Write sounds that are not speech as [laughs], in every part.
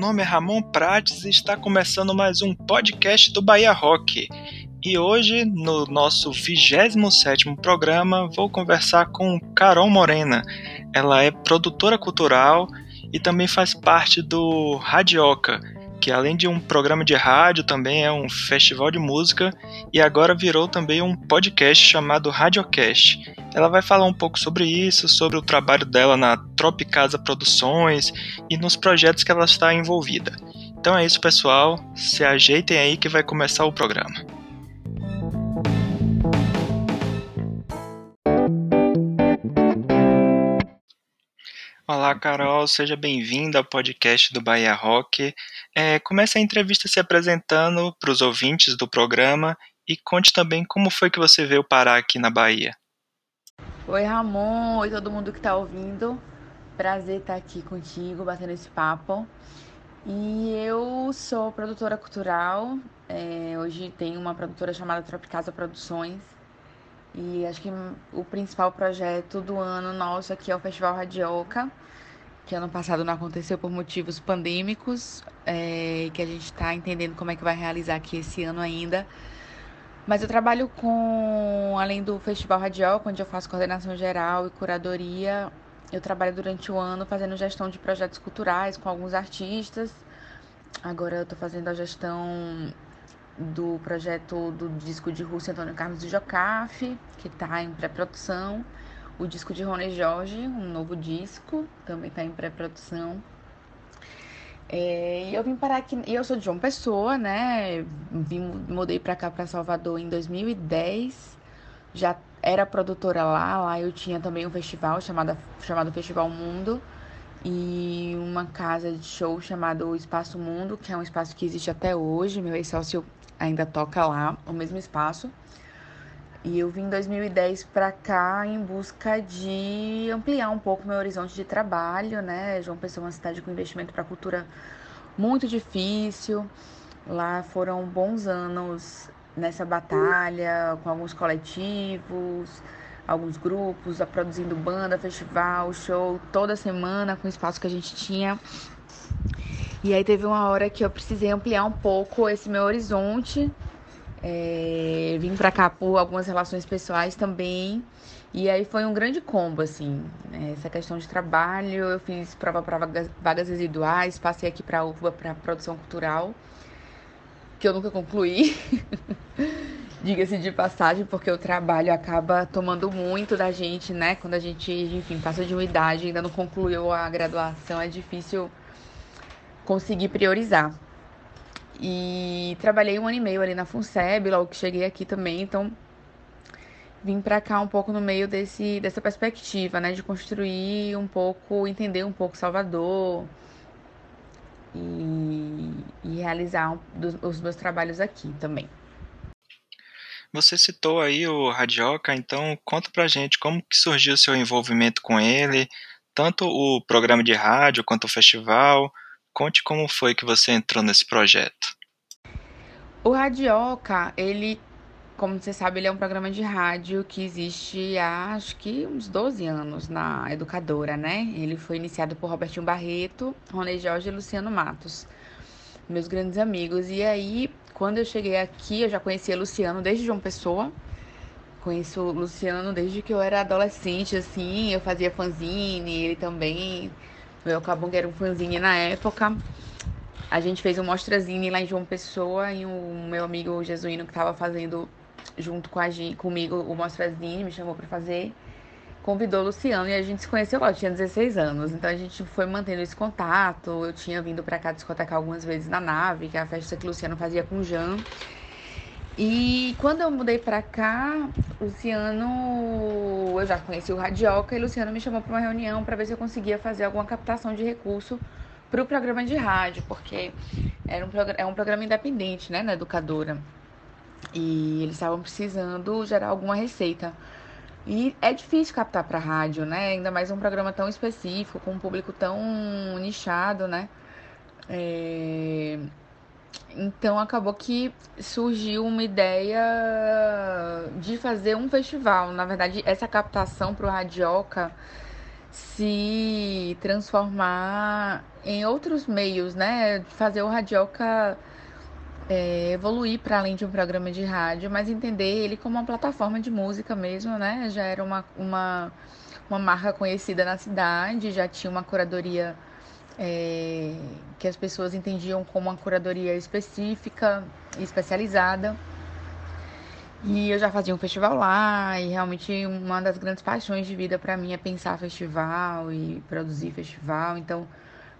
Nome é Ramon Prates e está começando mais um podcast do Bahia Rock. E hoje, no nosso 27 programa, vou conversar com Carol Morena. Ela é produtora cultural e também faz parte do Radioca, que além de um programa de rádio, também é um festival de música e agora virou também um podcast chamado Radiocast. Ela vai falar um pouco sobre isso, sobre o trabalho dela na Tropicasa Produções e nos projetos que ela está envolvida. Então é isso, pessoal. Se ajeitem aí que vai começar o programa. Olá, Carol, seja bem-vinda ao podcast do Bahia Rock. É, comece a entrevista se apresentando para os ouvintes do programa e conte também como foi que você veio parar aqui na Bahia. Oi, Ramon, oi todo mundo que está ouvindo. Prazer estar aqui contigo, batendo esse papo. E eu sou produtora cultural. É, hoje tenho uma produtora chamada Tropicasa Produções. E acho que o principal projeto do ano nosso aqui é o Festival Radioca, que ano passado não aconteceu por motivos pandêmicos, é, que a gente está entendendo como é que vai realizar aqui esse ano ainda. Mas eu trabalho com, além do Festival Radioca, onde eu faço coordenação geral e curadoria, eu trabalho durante o ano fazendo gestão de projetos culturais com alguns artistas. Agora eu estou fazendo a gestão do projeto do disco de Rússia Antônio Carlos de Jocafe, que está em pré-produção. O disco de Rony Jorge, um novo disco, também está em pré-produção. É, e eu vim parar aqui, eu sou de João Pessoa, né? Vim, mudei para cá, para Salvador em 2010. Já era produtora lá, lá eu tinha também um festival chamado, chamado Festival Mundo e uma casa de show chamado Espaço Mundo, que é um espaço que existe até hoje. Meu ex-sócio ainda toca lá, o mesmo espaço. E eu vim em 2010 para cá em busca de ampliar um pouco meu horizonte de trabalho, né? João Pessoa é uma cidade com investimento para cultura muito difícil. Lá foram bons anos nessa batalha com alguns coletivos, alguns grupos, produzindo banda, festival, show toda semana com o espaço que a gente tinha. E aí teve uma hora que eu precisei ampliar um pouco esse meu horizonte. É, vim pra cá por algumas relações pessoais também. E aí foi um grande combo, assim. Né? Essa questão de trabalho, eu fiz prova para vagas, residuais, passei aqui pra UFBA para produção cultural, que eu nunca concluí. [laughs] Diga-se de passagem, porque o trabalho acaba tomando muito da gente, né? Quando a gente, enfim, passa de uma idade ainda não concluiu a graduação, é difícil conseguir priorizar. E trabalhei um ano e meio ali na FUNSEB, logo que cheguei aqui também, então vim para cá um pouco no meio desse, dessa perspectiva, né, de construir um pouco, entender um pouco Salvador e, e realizar um, dos, os meus trabalhos aqui também. Você citou aí o Radioca, então conta pra gente como que surgiu o seu envolvimento com ele, tanto o programa de rádio quanto o festival, Conte como foi que você entrou nesse projeto. O Radioca, ele, como você sabe, ele é um programa de rádio que existe há acho que uns 12 anos na educadora, né? Ele foi iniciado por Robertinho Barreto, Rony Jorge e Luciano Matos, meus grandes amigos. E aí, quando eu cheguei aqui, eu já conhecia Luciano desde João Pessoa. Conheço o Luciano desde que eu era adolescente, assim, eu fazia fanzine, ele também o Elcabung era um fanzine na época. A gente fez um mostrazine lá em João Pessoa e o meu amigo Jesuíno que estava fazendo junto com a comigo o mostrazine, me chamou para fazer. Convidou o Luciano e a gente se conheceu lá, eu tinha 16 anos. Então a gente foi mantendo esse contato. Eu tinha vindo para cá discotecar algumas vezes na nave, que é a festa que o Luciano fazia com o Jean. E quando eu mudei pra cá, Luciano, eu já conheci o Radioca e Luciano me chamou para uma reunião para ver se eu conseguia fazer alguma captação de recurso para o programa de rádio, porque era um, é um programa independente, né, na educadora. E eles estavam precisando gerar alguma receita. E é difícil captar para rádio, né? Ainda mais um programa tão específico, com um público tão nichado, né? É... Então acabou que surgiu uma ideia de fazer um festival. Na verdade, essa captação para o Radioca se transformar em outros meios, né? Fazer o Radioca é, evoluir para além de um programa de rádio, mas entender ele como uma plataforma de música mesmo, né? Já era uma, uma, uma marca conhecida na cidade, já tinha uma curadoria é, que as pessoas entendiam como uma curadoria específica e especializada. E eu já fazia um festival lá, e realmente uma das grandes paixões de vida para mim é pensar festival e produzir festival. Então,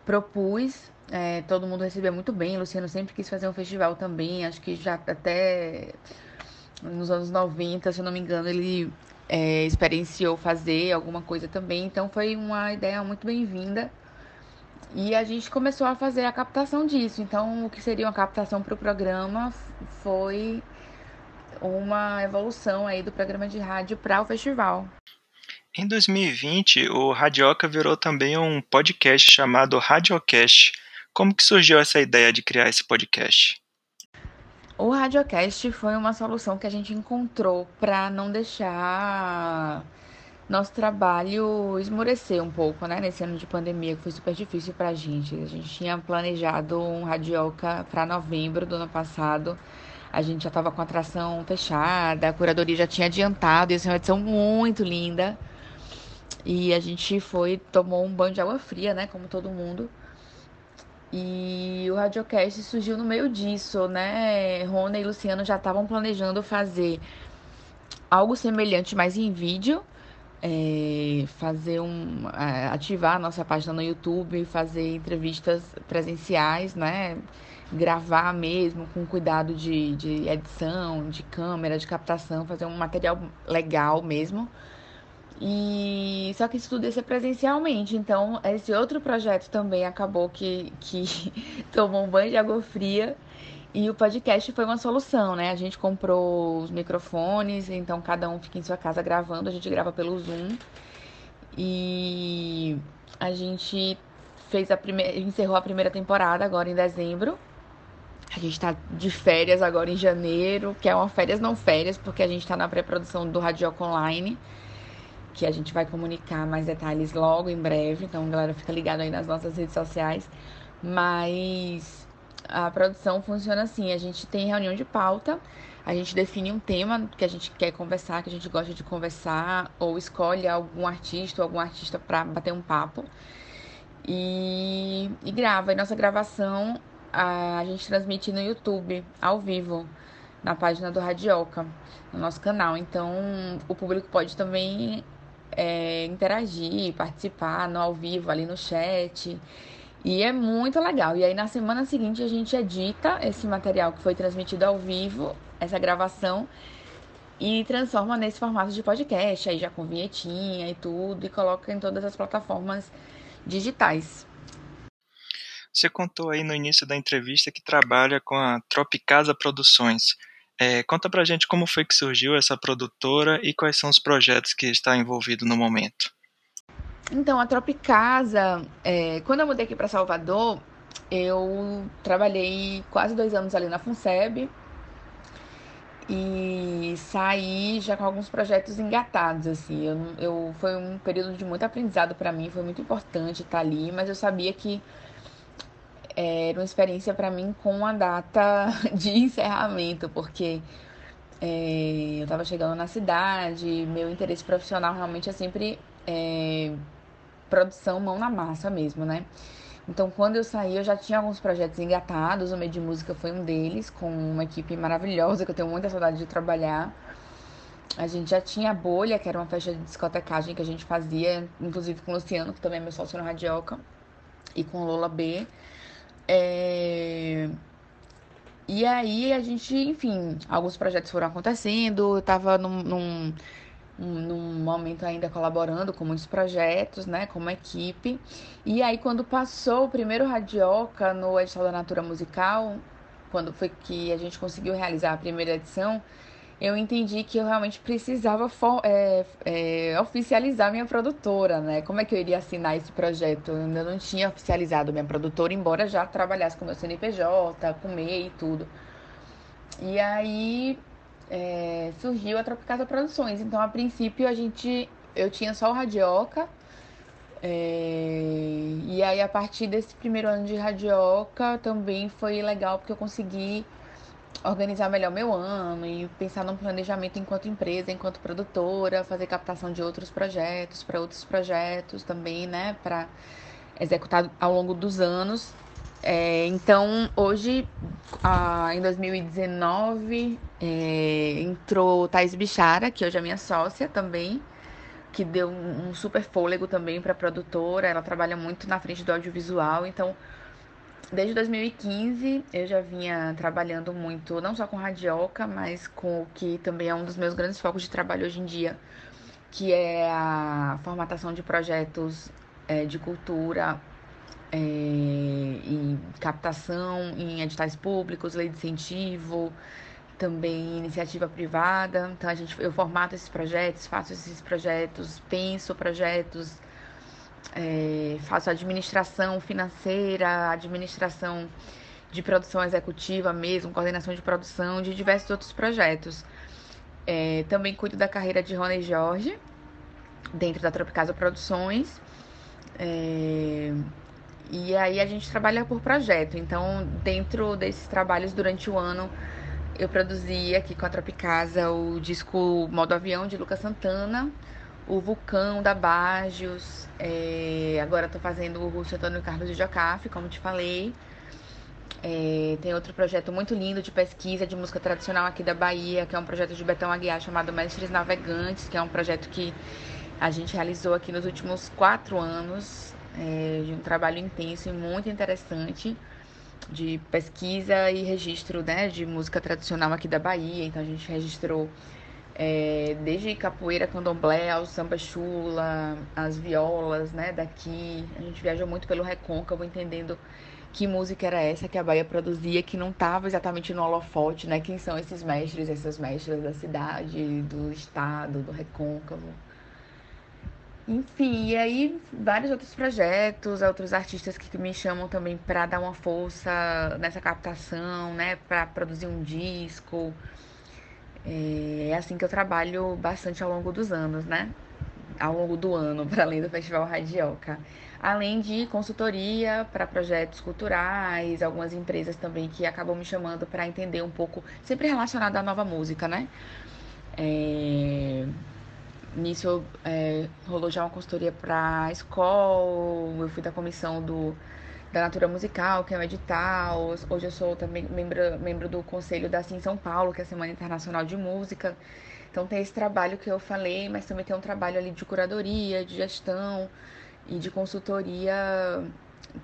propus, é, todo mundo recebeu muito bem. Luciano sempre quis fazer um festival também, acho que já até nos anos 90, se eu não me engano, ele é, experienciou fazer alguma coisa também. Então, foi uma ideia muito bem-vinda. E a gente começou a fazer a captação disso. Então, o que seria uma captação para o programa foi uma evolução aí do programa de rádio para o festival. Em 2020, o Radioca virou também um podcast chamado Radiocast. Como que surgiu essa ideia de criar esse podcast? O Radiocast foi uma solução que a gente encontrou para não deixar nosso trabalho esmorecer um pouco, né? Nesse ano de pandemia, que foi super difícil para a gente. A gente tinha planejado um Radioca para novembro do ano passado a gente já estava com a atração fechada, a curadoria já tinha adiantado, ia ser uma edição muito linda. E a gente foi, tomou um banho de água fria, né? Como todo mundo. E o Radiocast surgiu no meio disso, né? Rona e Luciano já estavam planejando fazer algo semelhante, mas em vídeo. É, fazer um. É, ativar a nossa página no YouTube, fazer entrevistas presenciais, né? gravar mesmo, com cuidado de, de edição, de câmera, de captação, fazer um material legal mesmo. E só que isso tudo ia ser presencialmente. Então, esse outro projeto também acabou que, que [laughs] tomou um banho de água fria. E o podcast foi uma solução, né? A gente comprou os microfones, então cada um fica em sua casa gravando, a gente grava pelo Zoom. E a gente fez a primeira, encerrou a primeira temporada agora em dezembro. A gente está de férias agora em janeiro, que é uma férias não férias, porque a gente está na pré-produção do Radioca Online, que a gente vai comunicar mais detalhes logo em breve. Então, galera, fica ligado aí nas nossas redes sociais. Mas a produção funciona assim: a gente tem reunião de pauta, a gente define um tema que a gente quer conversar, que a gente gosta de conversar, ou escolhe algum artista ou algum artista para bater um papo. E, e grava. E nossa gravação a gente transmite no YouTube, ao vivo, na página do Radioca, no nosso canal. Então, o público pode também é, interagir, participar no ao vivo, ali no chat. E é muito legal. E aí, na semana seguinte, a gente edita esse material que foi transmitido ao vivo, essa gravação, e transforma nesse formato de podcast, aí já com vinhetinha e tudo, e coloca em todas as plataformas digitais. Você contou aí no início da entrevista que trabalha com a Tropicasa Produções. É, conta pra gente como foi que surgiu essa produtora e quais são os projetos que está envolvido no momento. Então, a Tropicasa, é, quando eu mudei aqui para Salvador, eu trabalhei quase dois anos ali na FUNSEB e saí já com alguns projetos engatados, assim. Eu, eu, foi um período de muito aprendizado para mim, foi muito importante estar ali, mas eu sabia que era uma experiência para mim com a data [laughs] de encerramento, porque é, eu estava chegando na cidade, meu interesse profissional realmente é sempre é, produção mão na massa mesmo, né? Então, quando eu saí, eu já tinha alguns projetos engatados, o Meio de Música foi um deles, com uma equipe maravilhosa que eu tenho muita saudade de trabalhar. A gente já tinha a Bolha, que era uma festa de discotecagem que a gente fazia, inclusive com o Luciano, que também é meu sócio no Radioca, e com Lola B. É... E aí a gente, enfim, alguns projetos foram acontecendo, eu tava num, num, num momento ainda colaborando com muitos projetos, né, como equipe. E aí quando passou o primeiro Radioca no Edital da Natura Musical, quando foi que a gente conseguiu realizar a primeira edição, eu entendi que eu realmente precisava é, é, oficializar minha produtora, né? Como é que eu iria assinar esse projeto? Eu ainda não tinha oficializado minha produtora, embora já trabalhasse com meu CNPJ, com MEI e tudo. E aí é, surgiu a Tropicasa Produções. Então, a princípio, a gente, eu tinha só o Radioca, É... E aí, a partir desse primeiro ano de radioca, também foi legal porque eu consegui organizar melhor meu ano e pensar num planejamento enquanto empresa, enquanto produtora, fazer captação de outros projetos, para outros projetos também, né, para executar ao longo dos anos. É, então, hoje, em 2019, é, entrou Thais Bichara, que hoje é minha sócia também, que deu um, um super fôlego também para a produtora. Ela trabalha muito na frente do audiovisual, então desde 2015 eu já vinha trabalhando muito, não só com radioca, mas com o que também é um dos meus grandes focos de trabalho hoje em dia, que é a formatação de projetos é, de cultura é, e captação em editais públicos, lei de incentivo, também iniciativa privada. Então a gente, eu formato esses projetos, faço esses projetos, penso projetos é, faço administração financeira, administração de produção executiva mesmo, coordenação de produção de diversos outros projetos. É, também cuido da carreira de Rony Jorge, dentro da Tropicasa Produções. É, e aí a gente trabalha por projeto. Então, dentro desses trabalhos durante o ano, eu produzi aqui com a Tropicasa o disco Modo Avião de Lucas Santana, o Vulcão da Bagios. É, agora estou fazendo o Russo Antônio Carlos de Jocafe, como te falei. É, tem outro projeto muito lindo de pesquisa de música tradicional aqui da Bahia, que é um projeto de Betão Aguiar chamado Mestres Navegantes, que é um projeto que a gente realizou aqui nos últimos quatro anos, é, de um trabalho intenso e muito interessante de pesquisa e registro né, de música tradicional aqui da Bahia. Então a gente registrou é, desde capoeira, candomblé, ao samba chula, as violas, né, daqui. A gente viajou muito pelo recôncavo, entendendo que música era essa que a Bahia produzia, que não estava exatamente no holofote, né? Quem são esses mestres, essas mestras da cidade, do estado, do recôncavo. Enfim, e aí vários outros projetos, outros artistas que me chamam também para dar uma força nessa captação, né, para produzir um disco. É assim que eu trabalho bastante ao longo dos anos, né? Ao longo do ano, [laughs] para além do Festival Radioca. Além de consultoria para projetos culturais, algumas empresas também que acabam me chamando para entender um pouco, sempre relacionado à nova música, né? É... Nisso é, rolou já uma consultoria para a escola, eu fui da comissão do da Natura Musical, que é o edital. Hoje eu sou também membro, membro do conselho da Sim São Paulo, que é a Semana Internacional de Música. Então tem esse trabalho que eu falei, mas também tem um trabalho ali de curadoria, de gestão e de consultoria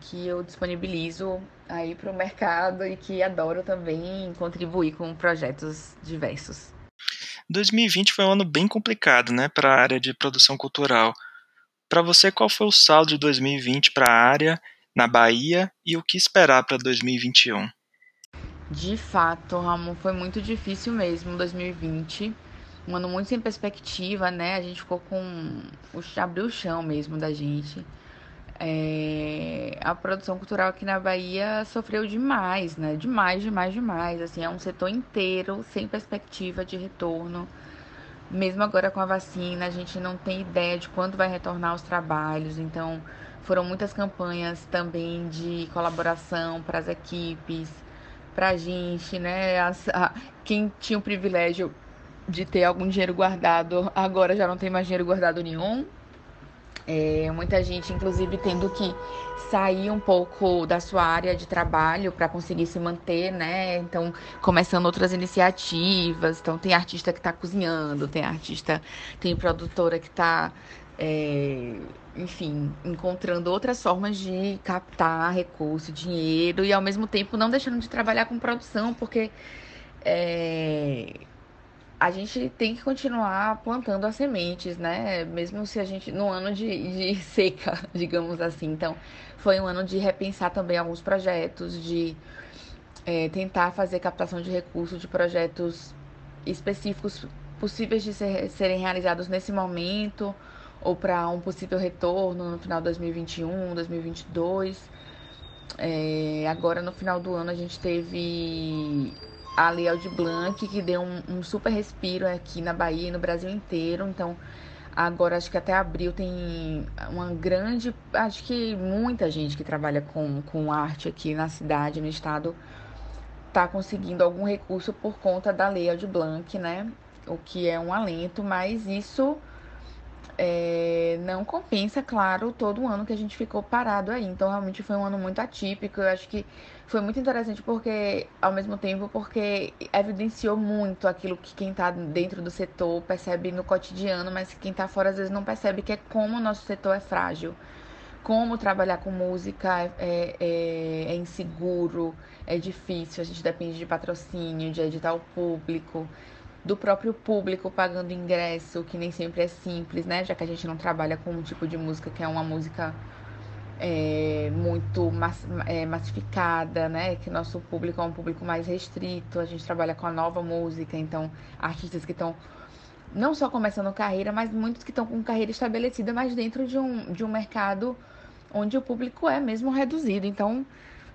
que eu disponibilizo aí para o mercado e que adoro também contribuir com projetos diversos. 2020 foi um ano bem complicado, né, para a área de produção cultural. Para você, qual foi o saldo de 2020 para a área na Bahia e o que esperar para 2021? De fato, Ramon, foi muito difícil mesmo 2020. Um ano muito sem perspectiva, né? A gente ficou com. abriu o chão mesmo da gente. É... A produção cultural aqui na Bahia sofreu demais, né? Demais, demais, demais. Assim, é um setor inteiro sem perspectiva de retorno. Mesmo agora com a vacina, a gente não tem ideia de quando vai retornar os trabalhos. Então, foram muitas campanhas também de colaboração para as equipes, para a gente, né? As, a, quem tinha o privilégio de ter algum dinheiro guardado, agora já não tem mais dinheiro guardado nenhum. É, muita gente, inclusive, tendo que sair um pouco da sua área de trabalho para conseguir se manter, né? Então, começando outras iniciativas. Então, tem artista que está cozinhando, tem artista, tem produtora que está é, enfim, encontrando outras formas de captar recurso, dinheiro e ao mesmo tempo não deixando de trabalhar com produção, porque é, a gente tem que continuar plantando as sementes, né? Mesmo se a gente. no ano de, de [laughs] seca, digamos assim. Então, foi um ano de repensar também alguns projetos, de é, tentar fazer captação de recursos de projetos específicos possíveis de ser, serem realizados nesse momento ou para um possível retorno no final de 2021, 2022. É, agora no final do ano a gente teve a Lei Aldir Blanc, que deu um, um, super respiro aqui na Bahia e no Brasil inteiro. Então Agora, acho que até abril tem uma grande. Acho que muita gente que trabalha com, com arte aqui na cidade, no estado, está conseguindo algum recurso por conta da lei de Blanc, né? O que é um alento, mas isso é, não compensa, claro, todo o ano que a gente ficou parado aí. Então, realmente foi um ano muito atípico. Eu acho que foi muito interessante porque, ao mesmo tempo, porque evidenciou muito aquilo que quem está dentro do setor percebe no cotidiano, mas quem está fora às vezes não percebe que é como o nosso setor é frágil. Como trabalhar com música é, é, é inseguro, é difícil, a gente depende de patrocínio, de edital público, do próprio público pagando ingresso, que nem sempre é simples, né? Já que a gente não trabalha com um tipo de música que é uma música é, muito mass, é, massificada, né? Que nosso público é um público mais restrito. A gente trabalha com a nova música, então artistas que estão não só começando carreira, mas muitos que estão com carreira estabelecida, mas dentro de um, de um mercado onde o público é mesmo reduzido. Então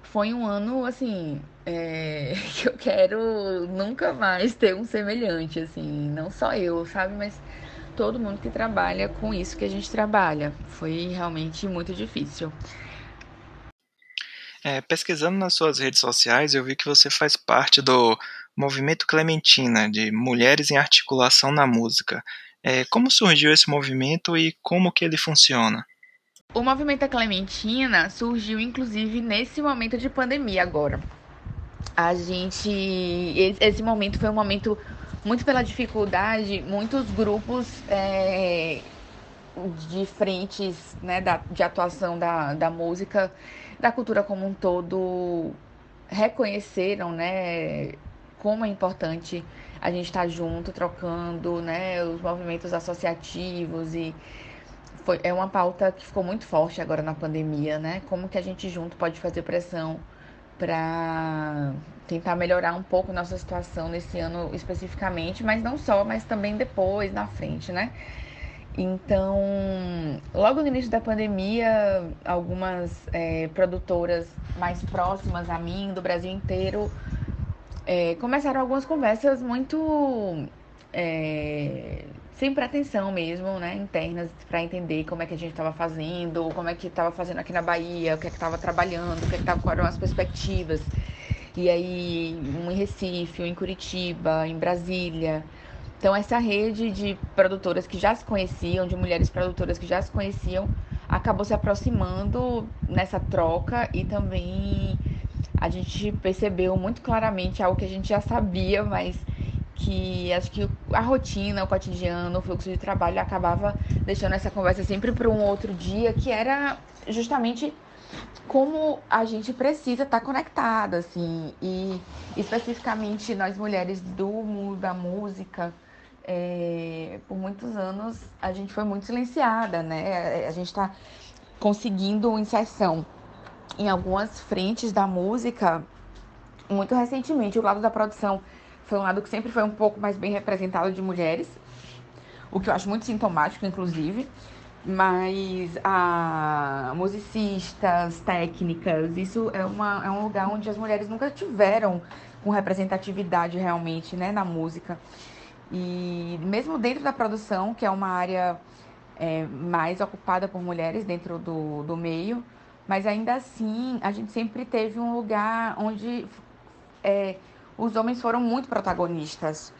foi um ano, assim, é, [laughs] que eu quero nunca mais ter um semelhante, assim, não só eu, sabe, mas todo mundo que trabalha com isso que a gente trabalha. Foi realmente muito difícil. É, pesquisando nas suas redes sociais, eu vi que você faz parte do Movimento Clementina, de Mulheres em Articulação na Música. É, como surgiu esse movimento e como que ele funciona? O movimento Clementina surgiu inclusive nesse momento de pandemia agora. A gente. Esse momento foi um momento muito pela dificuldade, muitos grupos é, de frentes né, da, de atuação da, da música, da cultura como um todo, reconheceram né, como é importante a gente estar junto, trocando né, os movimentos associativos e foi, é uma pauta que ficou muito forte agora na pandemia, né? Como que a gente junto pode fazer pressão para tentar melhorar um pouco nossa situação nesse ano especificamente, mas não só, mas também depois, na frente, né? Então, logo no início da pandemia, algumas é, produtoras mais próximas a mim, do Brasil inteiro, é, começaram algumas conversas muito é, sem pretensão mesmo, né, internas, para entender como é que a gente estava fazendo, como é que estava fazendo aqui na Bahia, o que é que estava trabalhando, o que é que tava, quais eram as perspectivas. E aí, um em Recife, um em Curitiba, em Brasília. Então, essa rede de produtoras que já se conheciam, de mulheres produtoras que já se conheciam, acabou se aproximando nessa troca e também a gente percebeu muito claramente algo que a gente já sabia, mas que acho que a rotina, o cotidiano, o fluxo de trabalho acabava deixando essa conversa sempre para um outro dia, que era justamente como a gente precisa estar tá conectada, assim, e especificamente nós mulheres do mundo da música, é, por muitos anos a gente foi muito silenciada, né? A gente está conseguindo inserção em algumas frentes da música muito recentemente. O lado da produção foi um lado que sempre foi um pouco mais bem representado de mulheres, o que eu acho muito sintomático, inclusive. Mas a musicistas, técnicas, isso é, uma, é um lugar onde as mulheres nunca tiveram com representatividade realmente né, na música. E mesmo dentro da produção, que é uma área é, mais ocupada por mulheres dentro do, do meio, mas ainda assim a gente sempre teve um lugar onde é, os homens foram muito protagonistas,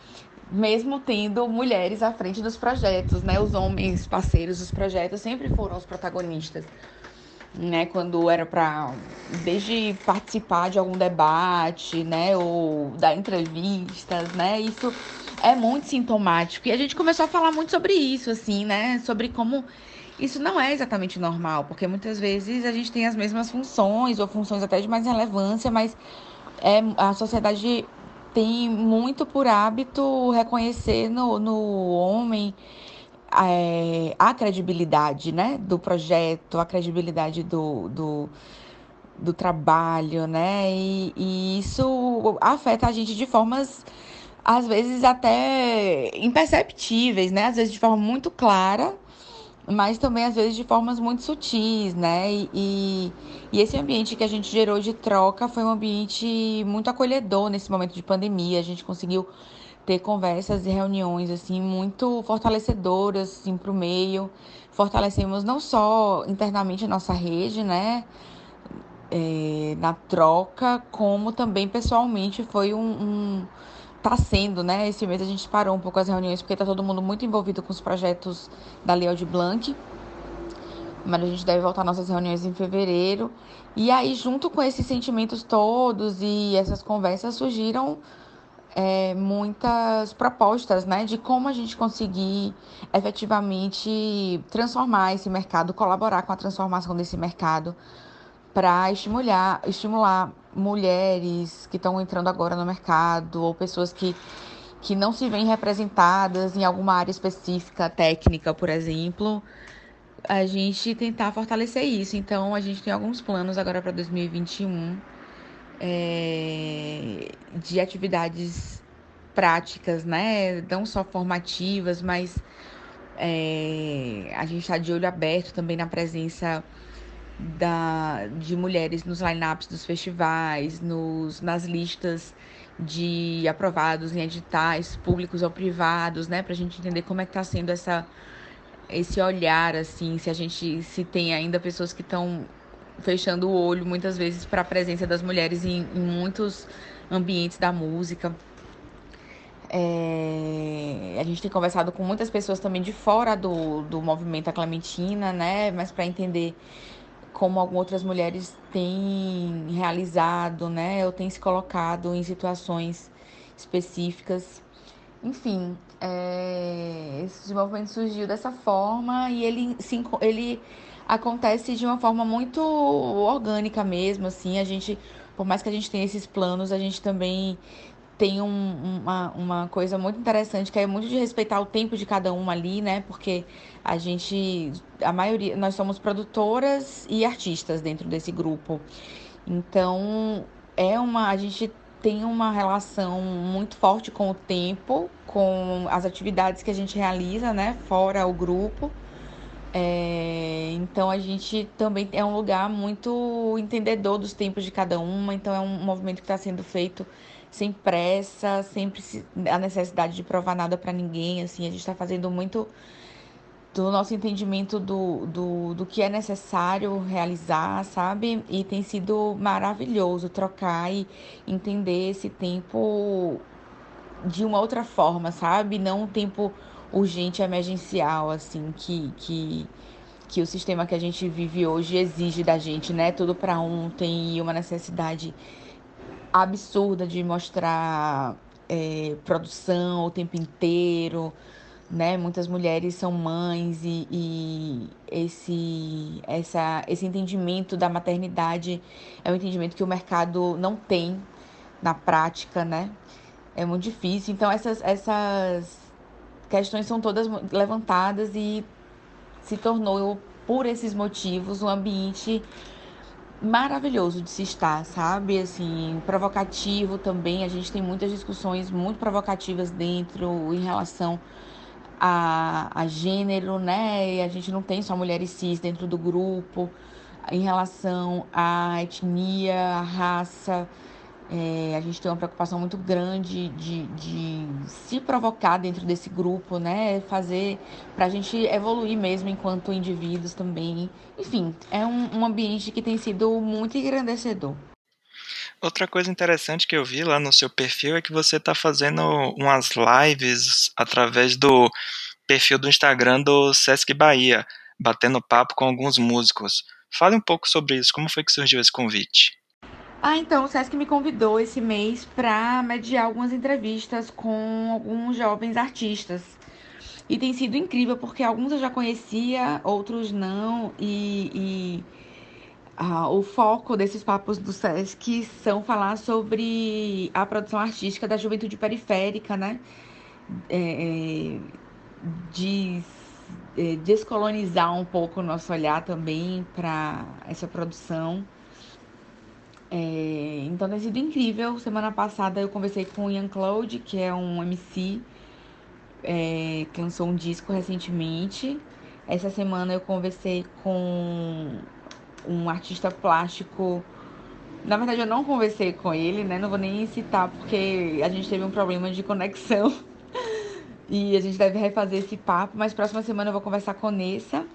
mesmo tendo mulheres à frente dos projetos, né? Os homens parceiros dos projetos sempre foram os protagonistas, né? Quando era para desde participar de algum debate, né, ou dar entrevistas, né? Isso é muito sintomático. E a gente começou a falar muito sobre isso, assim, né? Sobre como isso não é exatamente normal, porque muitas vezes a gente tem as mesmas funções, ou funções até de mais relevância, mas é, a sociedade tem muito por hábito reconhecer no, no homem é, a credibilidade né, do projeto, a credibilidade do, do, do trabalho, né? E, e isso afeta a gente de formas, às vezes, até imperceptíveis, né? Às vezes de forma muito clara mas também às vezes de formas muito sutis, né? E, e, esse ambiente que a gente gerou de troca foi um ambiente muito acolhedor nesse momento de pandemia. A gente conseguiu ter conversas e reuniões assim muito fortalecedoras assim, para o meio. Fortalecemos não só internamente a nossa rede, né? É, na troca, como também pessoalmente foi um, um tá sendo, né? Esse mês a gente parou um pouco as reuniões porque tá todo mundo muito envolvido com os projetos da Lei de Blanc. Mas a gente deve voltar nossas reuniões em fevereiro. E aí, junto com esses sentimentos todos e essas conversas, surgiram é, muitas propostas, né? De como a gente conseguir efetivamente transformar esse mercado, colaborar com a transformação desse mercado para estimular, estimular mulheres que estão entrando agora no mercado ou pessoas que, que não se veem representadas em alguma área específica, técnica, por exemplo, a gente tentar fortalecer isso. Então, a gente tem alguns planos agora para 2021 é, de atividades práticas, né? Não só formativas, mas é, a gente está de olho aberto também na presença da, de mulheres nos lineups dos festivais, nos, nas listas de aprovados em editais públicos ou privados, né? Para a gente entender como é que está sendo essa, esse olhar, assim, se a gente se tem ainda pessoas que estão fechando o olho muitas vezes para a presença das mulheres em, em muitos ambientes da música. É, a gente tem conversado com muitas pessoas também de fora do, do movimento A Clementina, né? Mas para entender como algumas outras mulheres têm realizado, né, ou têm se colocado em situações específicas. Enfim, é, esse movimento surgiu dessa forma e ele, sim, ele acontece de uma forma muito orgânica mesmo, assim, a gente, por mais que a gente tenha esses planos, a gente também tem um, uma, uma coisa muito interessante que é muito de respeitar o tempo de cada uma ali, né? Porque a gente, a maioria, nós somos produtoras e artistas dentro desse grupo. Então, é uma, a gente tem uma relação muito forte com o tempo, com as atividades que a gente realiza, né? Fora o grupo. É, então a gente também é um lugar muito entendedor dos tempos de cada uma, então é um movimento que está sendo feito sem pressa, sempre a necessidade de provar nada para ninguém, assim, a gente está fazendo muito do nosso entendimento do, do, do que é necessário realizar, sabe? E tem sido maravilhoso trocar e entender esse tempo de uma outra forma, sabe? Não um tempo urgente, emergencial, assim, que, que, que o sistema que a gente vive hoje exige da gente, né? Tudo para ontem e uma necessidade absurda de mostrar é, produção o tempo inteiro, né? Muitas mulheres são mães e, e, esse, essa, esse entendimento da maternidade é um entendimento que o mercado não tem na prática, né? É muito difícil. Então essas, essas questões são todas levantadas e se tornou por esses motivos um ambiente maravilhoso de se estar, sabe? Assim, provocativo também. A gente tem muitas discussões muito provocativas dentro em relação a, a gênero, né? E a gente não tem só mulheres cis dentro do grupo, em relação à etnia, à raça. É, a gente tem uma preocupação muito grande de, de se provocar dentro desse grupo, né? Fazer para a gente evoluir mesmo enquanto indivíduos também. Enfim, é um, um ambiente que tem sido muito engrandecedor. Outra coisa interessante que eu vi lá no seu perfil é que você está fazendo umas lives através do perfil do Instagram do Sesc Bahia, batendo papo com alguns músicos. Fale um pouco sobre isso, como foi que surgiu esse convite? Ah, então o Sesc me convidou esse mês para mediar algumas entrevistas com alguns jovens artistas. E tem sido incrível, porque alguns eu já conhecia, outros não, e, e ah, o foco desses papos do Sesc são falar sobre a produção artística da juventude periférica, né? É, é de é, descolonizar um pouco o nosso olhar também para essa produção. É, então tem sido incrível. Semana passada eu conversei com o Ian Claude, que é um MC é, que lançou um disco recentemente. Essa semana eu conversei com um artista plástico Na verdade, eu não conversei com ele, né? Não vou nem citar porque a gente teve um problema de conexão. [laughs] E a gente deve refazer esse papo, mas próxima semana eu vou conversar com Nessa.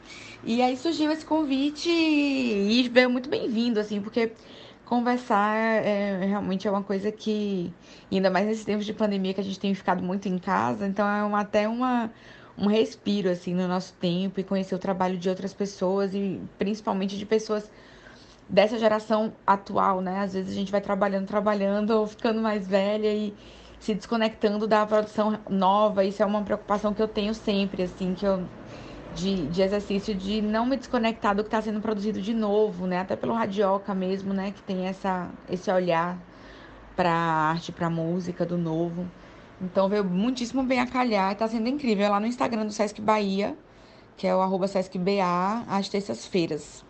E aí surgiu esse convite e veio muito bem-vindo, assim, porque conversar é, realmente é uma coisa que, ainda mais nesses tempos de pandemia que a gente tem ficado muito em casa, então é uma, até uma, um respiro, assim, no nosso tempo e conhecer o trabalho de outras pessoas e principalmente de pessoas dessa geração atual, né? Às vezes a gente vai trabalhando, trabalhando, ou ficando mais velha e se desconectando da produção nova. Isso é uma preocupação que eu tenho sempre, assim, que eu de, de exercício de não me desconectar do que está sendo produzido de novo, né? Até pelo Radioca mesmo, né? Que tem essa, esse olhar para arte, para música do novo. Então veio muitíssimo bem a calhar, está sendo incrível. É lá no Instagram do Sesc Bahia, que é o arroba SescBA, às terças-feiras.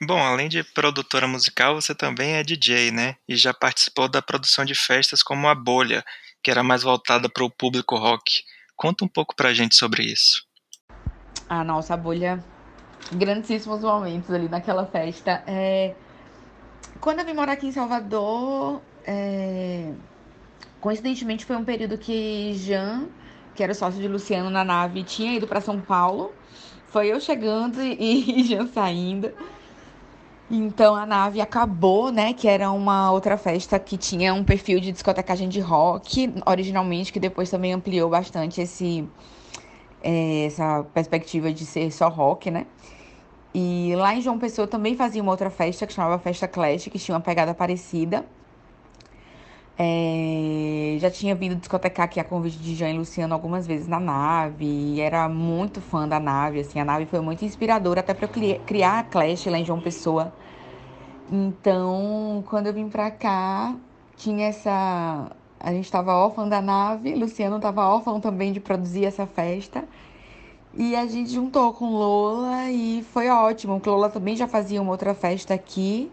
Bom, além de produtora musical, você também é DJ, né? E já participou da produção de festas como a Bolha, que era mais voltada para o público rock. Conta um pouco pra gente sobre isso. A nossa Bolha, grandíssimos momentos ali naquela festa. É... Quando eu vim morar aqui em Salvador, é... coincidentemente foi um período que Jean, que era sócio de Luciano na nave, tinha ido para São Paulo. Foi eu chegando e, [laughs] e Jean saindo. Então a nave acabou, né? Que era uma outra festa que tinha um perfil de discotecagem de rock, originalmente, que depois também ampliou bastante esse, é, essa perspectiva de ser só rock, né? E lá em João Pessoa também fazia uma outra festa que chamava Festa Clash, que tinha uma pegada parecida. É, já tinha vindo discotecar aqui a convite de Jean e Luciano algumas vezes na nave, e era muito fã da nave, assim, a nave foi muito inspiradora até para eu criar a Clash lá em João Pessoa. Então, quando eu vim pra cá, tinha essa. A gente estava órfão da nave, Luciano estava órfão também de produzir essa festa. E a gente juntou com Lola e foi ótimo, porque Lola também já fazia uma outra festa aqui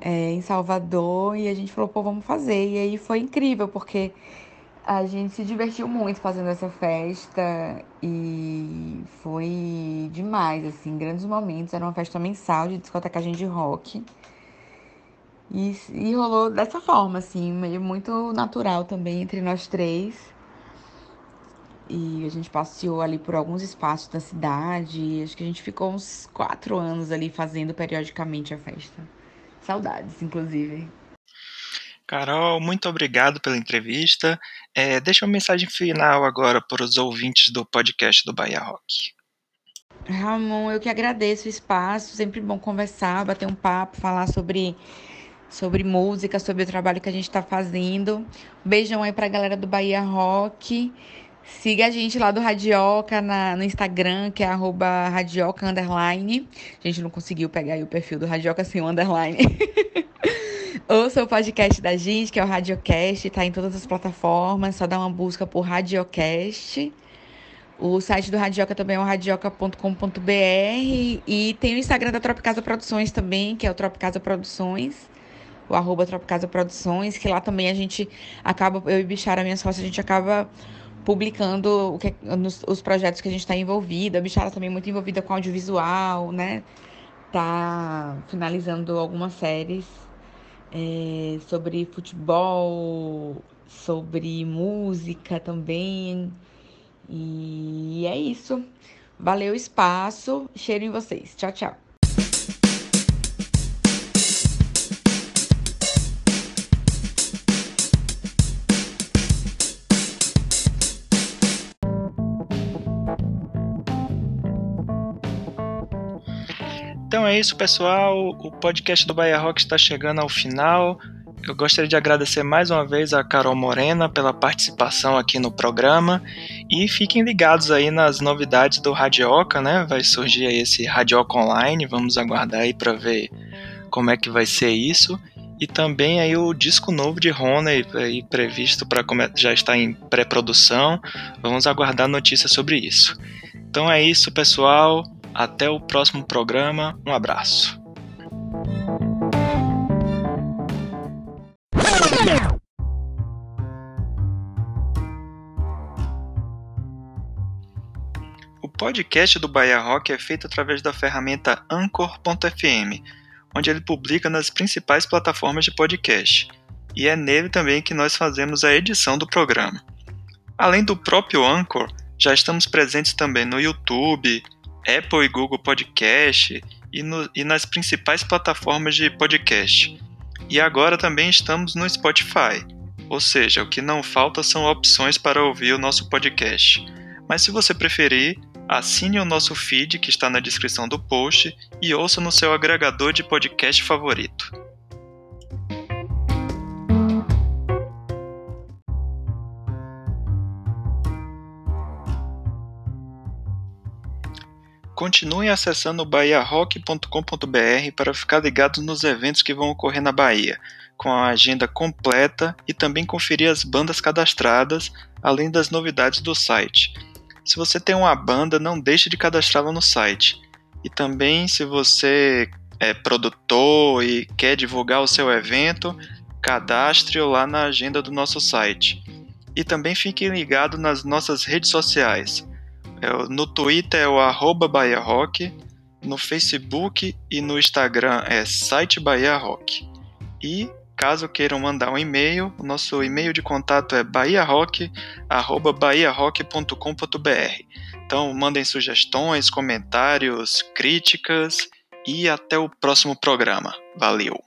é, em Salvador e a gente falou, pô, vamos fazer. E aí foi incrível, porque a gente se divertiu muito fazendo essa festa e foi demais, assim, grandes momentos. Era uma festa mensal de discotecagem de rock. E, e rolou dessa forma, assim, meio muito natural também entre nós três. E a gente passeou ali por alguns espaços da cidade. Acho que a gente ficou uns quatro anos ali fazendo periodicamente a festa. Saudades, inclusive. Carol, muito obrigado pela entrevista. É, deixa uma mensagem final agora para os ouvintes do podcast do Bahia Rock. Ramon, eu que agradeço o espaço, sempre bom conversar, bater um papo, falar sobre, sobre música, sobre o trabalho que a gente está fazendo. Beijão aí para a galera do Bahia Rock. Siga a gente lá do Radioca na, no Instagram, que é radioca underline. A gente não conseguiu pegar o perfil do Radioca sem o underline. [laughs] Ouça o podcast da gente, que é o Radiocast, tá em todas as plataformas, só dá uma busca por Radiocast. O site do Radioca também é o radioca.com.br e tem o Instagram da Tropicasa Produções também, que é o Tropicasa Produções, o arroba Tropicasa Produções, que lá também a gente acaba, eu e Bichara, minha sócia, a gente acaba publicando o que, nos, os projetos que a gente está envolvida. A Bichara também é muito envolvida com audiovisual, né? Tá finalizando algumas séries é, sobre futebol, sobre música também. E é isso. Valeu o espaço. Cheiro em vocês. Tchau, tchau. É isso, pessoal. O podcast do Bahia Rock está chegando ao final. Eu gostaria de agradecer mais uma vez a Carol Morena pela participação aqui no programa e fiquem ligados aí nas novidades do Radioca, né? Vai surgir aí esse Radioca Online, vamos aguardar aí para ver como é que vai ser isso. E também aí o disco novo de Rona aí previsto para já está em pré-produção. Vamos aguardar notícias sobre isso. Então é isso, pessoal. Até o próximo programa. Um abraço. O podcast do Bahia Rock é feito através da ferramenta Anchor.fm. onde ele publica nas principais plataformas de podcast. E é nele também que nós fazemos a edição do programa. Além do próprio Anchor, já estamos presentes também no YouTube, Apple e Google Podcast e, no, e nas principais plataformas de podcast. E agora também estamos no Spotify. Ou seja, o que não falta são opções para ouvir o nosso podcast. Mas se você preferir, assine o nosso feed que está na descrição do post e ouça no seu agregador de podcast favorito. Continue acessando bahiarock.com.br para ficar ligado nos eventos que vão ocorrer na Bahia, com a agenda completa e também conferir as bandas cadastradas, além das novidades do site. Se você tem uma banda, não deixe de cadastrá-la no site. E também, se você é produtor e quer divulgar o seu evento, cadastre-o lá na agenda do nosso site. E também fique ligado nas nossas redes sociais. É no Twitter é o arroba Bahia Rock, no Facebook e no Instagram é site Bahia Rock. E caso queiram mandar um e-mail, o nosso e-mail de contato é bahiarock@bahiarock.com.br. Então mandem sugestões, comentários, críticas e até o próximo programa. Valeu!